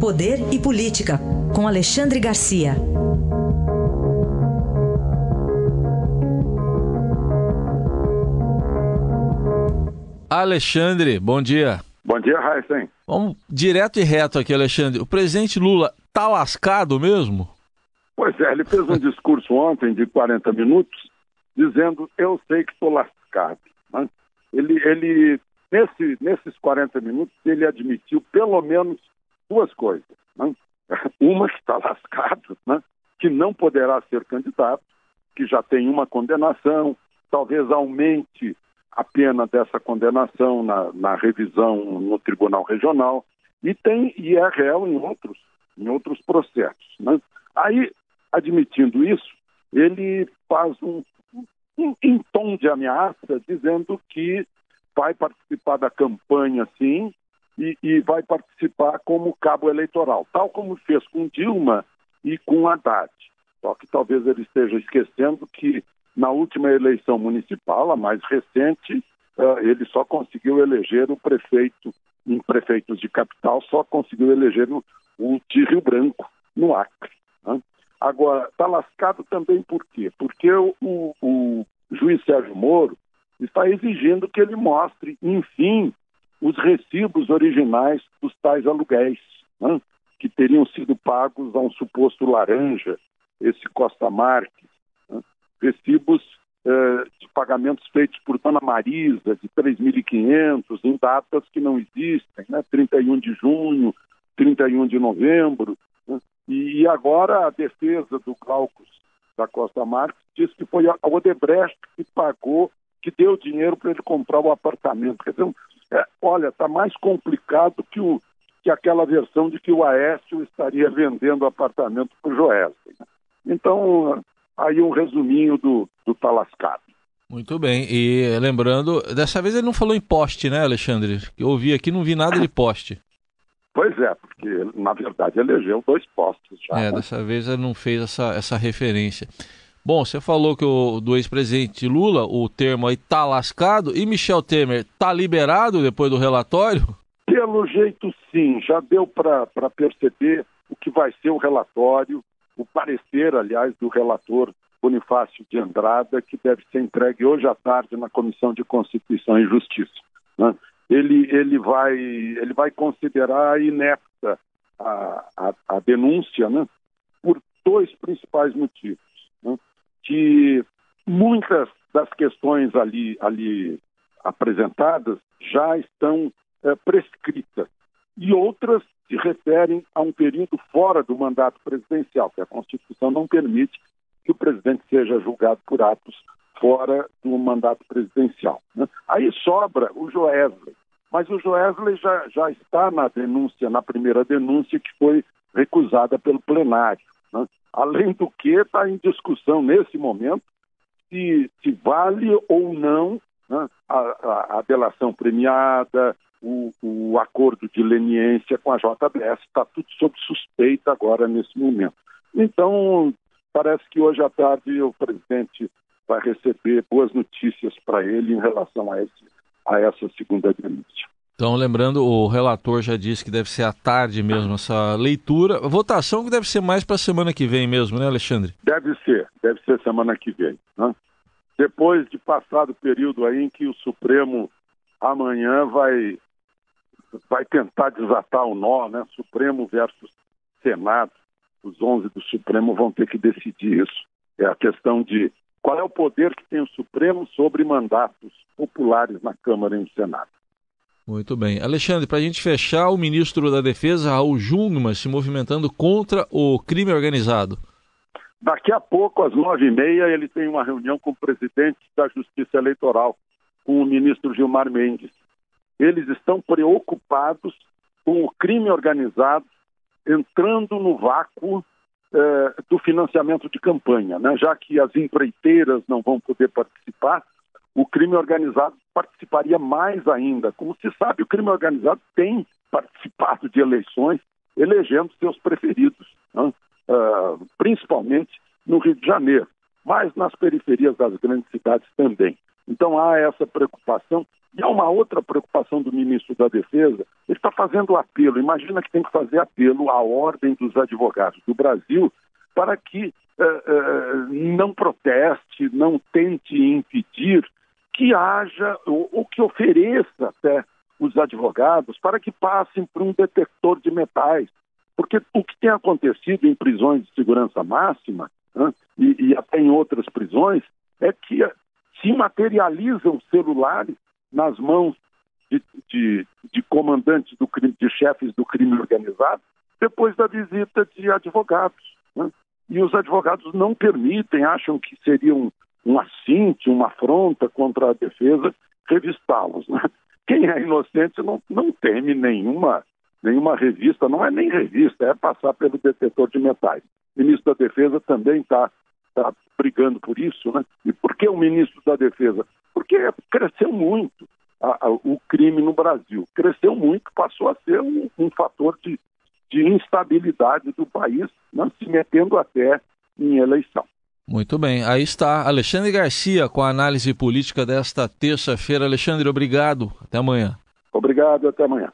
Poder e Política, com Alexandre Garcia. Alexandre, bom dia. Bom dia, Raíssen. Vamos direto e reto aqui, Alexandre. O presidente Lula tá lascado mesmo? Pois é, ele fez um discurso ontem de 40 minutos dizendo eu sei que estou lascado. Né? Ele, ele nesse, nesses 40 minutos, ele admitiu pelo menos duas coisas. Né? Uma que está lascado, né? que não poderá ser candidato, que já tem uma condenação, talvez aumente a pena dessa condenação na, na revisão no Tribunal Regional e tem e é réu em outros em outros processos. Né? Aí, admitindo isso, ele faz um, um, um tom de ameaça dizendo que vai participar da campanha, sim, e, e, vai participar como cabo eleitoral, tal como fez com Dilma e com Haddad. Só que talvez ele esteja esquecendo que na última eleição municipal, a mais recente, uh, ele só conseguiu eleger o prefeito, em prefeitos de capital, só conseguiu eleger o, o de Rio Branco, no Acre. Né? Agora, está lascado também por quê? Porque o, o juiz Sérgio Moro está exigindo que ele mostre, enfim, os recibos originais dos tais aluguéis, né, que teriam sido pagos a um suposto laranja, esse Costa Marques, né, recibos eh, de pagamentos feitos por Dona Marisa, de 3.500, em datas que não existem, né, 31 de junho, 31 de novembro, né, e, agora a defesa do Glaucus da Costa Marques diz que foi a Odebrecht que pagou que deu dinheiro para ele comprar o apartamento. Quer dizer, olha, está mais complicado que, o, que aquela versão de que o Aécio estaria vendendo apartamento para o Joesley. Então, aí um resuminho do, do Talascado. Muito bem, e lembrando, dessa vez ele não falou em poste, né, Alexandre? Eu ouvi aqui não vi nada de poste. Pois é, porque na verdade elegeu dois postos já. É, né? dessa vez ele não fez essa, essa referência. Bom, você falou que o do ex-presidente Lula, o termo aí tá lascado, e Michel Temer tá liberado depois do relatório? Pelo jeito, sim. Já deu para perceber o que vai ser o relatório, o parecer, aliás, do relator Bonifácio de Andrada, que deve ser entregue hoje à tarde na Comissão de Constituição e Justiça. Né? Ele, ele, vai, ele vai considerar inepta a, a, a denúncia né? por dois principais motivos. Né? Que muitas das questões ali, ali apresentadas já estão é, prescritas e outras se referem a um período fora do mandato presidencial, que a Constituição não permite que o presidente seja julgado por atos fora do mandato presidencial. Né? Aí sobra o Joesley, mas o Joesley já, já está na denúncia, na primeira denúncia que foi recusada pelo plenário. Além do que, está em discussão nesse momento se, se vale ou não né, a, a, a, delação premiada, o, o, acordo de leniência com a JBS, está tudo sob suspeita agora nesse momento. Então, parece que hoje à tarde o presidente vai receber boas notícias para ele em relação a, esse, a essa segunda denúncia. Então, lembrando, o relator já disse que deve ser à tarde mesmo essa leitura. Votação que deve ser mais para a semana que vem mesmo, né, Alexandre? Deve ser, deve ser semana que vem. Né? Depois de passado o período aí em que o Supremo amanhã vai, vai tentar desatar o nó, né? Supremo versus Senado. Os 11 do Supremo vão ter que decidir isso. É a questão de qual é o poder que tem o Supremo sobre mandatos populares na Câmara e no Senado. Muito bem. Alexandre, para a gente fechar, o ministro da Defesa, Raul Jungmann, se movimentando contra o crime organizado. Daqui a pouco, às nove e meia, ele tem uma reunião com o presidente da Justiça Eleitoral, com o ministro Gilmar Mendes. Eles estão preocupados com o crime organizado entrando no vácuo eh, do financiamento de campanha, né? já que as empreiteiras não vão poder participar, o crime organizado participaria mais ainda. Como se sabe, o crime organizado tem participado de eleições, elegendo seus preferidos, né? uh, principalmente no Rio de Janeiro, mas nas periferias das grandes cidades também. Então há essa preocupação E há uma outra preocupação do ministro da Defesa, ele está fazendo apelo, imagina que tem que fazer apelo à ordem dos advogados do Brasil para que uh, uh, não proteste, não tente impedir que haja, ou, ou que ofereça até os advogados para que passem por um detector de metais. Porque o que tem acontecido em prisões de segurança máxima né, e, e, até em outras prisões é que se materializam celulares nas mãos de, de, de comandantes do crime, de chefes do crime organizado, depois da visita de advogados. Né? E os advogados não permitem, acham que seria um, um assinte, uma afronta contra a defesa, revistá-los. Né? Quem é inocente não, não teme nenhuma, nenhuma revista, não é nem revista, é passar pelo detetor de metais. O ministro da Defesa também está tá brigando por isso, né? E por que o ministro da Defesa? Porque cresceu muito a, a, o crime no Brasil. Cresceu muito, passou a ser um, um fator de, de instabilidade do país, né? se metendo até em eleição. Muito bem, aí está Alexandre Garcia com a análise política desta terça-feira. Alexandre, obrigado. Até amanhã. Obrigado, até amanhã.